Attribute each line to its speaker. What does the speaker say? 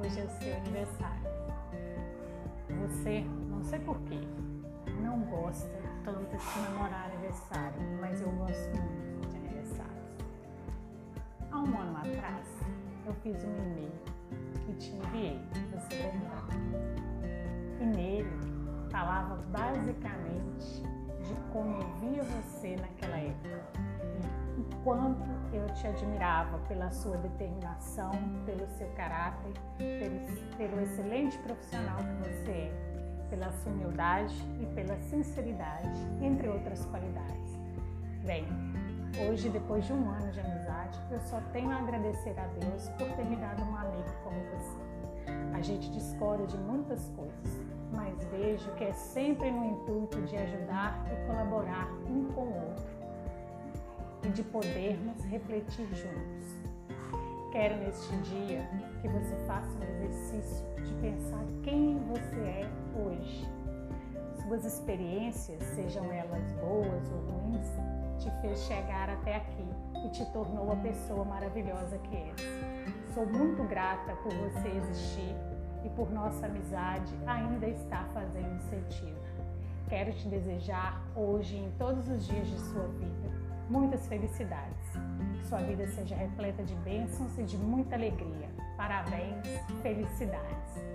Speaker 1: hoje é o seu aniversário. Você, não sei porquê, não gosta tanto de comemorar aniversário, mas eu gosto muito de aniversários. Há um ano atrás, eu fiz um e-mail e te enviei, você lembra? E nele falava basicamente de como via você naquela quanto eu te admirava pela sua determinação, pelo seu caráter, pelo, pelo excelente profissional que você é, pela sua humildade e pela sinceridade, entre outras qualidades. Bem, hoje, depois de um ano de amizade, eu só tenho a agradecer a Deus por ter me dado um amigo como você. A gente discorda de muitas coisas, mas vejo que é sempre no intuito de ajudar e colaborar um com o outro de podermos refletir juntos. Quero neste dia que você faça um exercício de pensar quem você é hoje. Suas experiências, sejam elas boas ou ruins, te fez chegar até aqui e te tornou a pessoa maravilhosa que és. Sou muito grata por você existir e por nossa amizade ainda estar fazendo sentido. Quero te desejar hoje e em todos os dias de sua vida muitas felicidades. Que sua vida seja repleta de bênçãos e de muita alegria. Parabéns, felicidades.